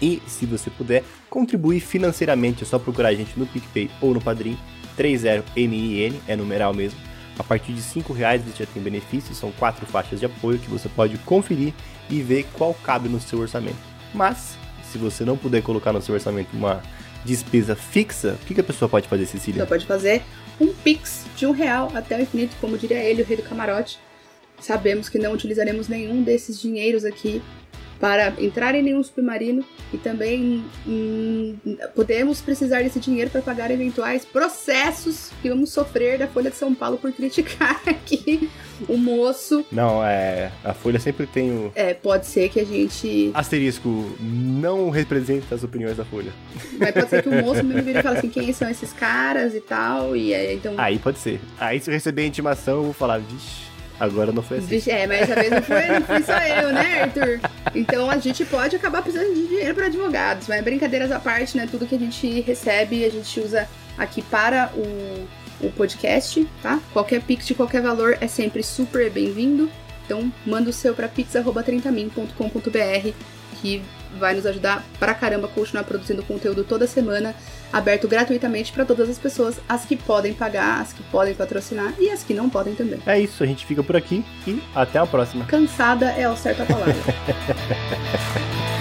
E se você puder contribuir financeiramente, é só procurar a gente no PicPay ou no Padrim, 30MIN, é numeral mesmo. A partir de 5 reais você já tem benefícios, são quatro faixas de apoio que você pode conferir e ver qual cabe no seu orçamento. Mas, se você não puder colocar no seu orçamento uma despesa fixa, o que, a pessoa pode fazer, Cecília? Ela pode fazer um Pix de um real até o infinito, como diria ele, o rei do camarote. Sabemos que não utilizaremos nenhum desses dinheiros aqui para entrar em nenhum submarino e também podemos precisar desse dinheiro para pagar eventuais processos que vamos sofrer da Folha de São Paulo por criticar aqui o moço. Não, é. A Folha sempre tem o. É, pode ser que a gente. Asterisco, não representa as opiniões da Folha. Mas pode ser que o moço me vire e fale assim: quem são esses caras e tal. E aí, então. Aí pode ser. Aí se eu receber a intimação, eu vou falar, vixe. Agora não foi assim. É, mas essa vez não foi, não fui só eu, né, Arthur? Então a gente pode acabar precisando de dinheiro para advogados, mas brincadeiras à parte, né? Tudo que a gente recebe, a gente usa aqui para o o podcast, tá? Qualquer pix de qualquer valor é sempre super bem-vindo. Então, manda o seu para pix.30min.com.br que vai nos ajudar pra caramba a continuar produzindo conteúdo toda semana, aberto gratuitamente para todas as pessoas, as que podem pagar, as que podem patrocinar e as que não podem também. É isso, a gente fica por aqui e até a próxima. Cansada é o certo a palavra.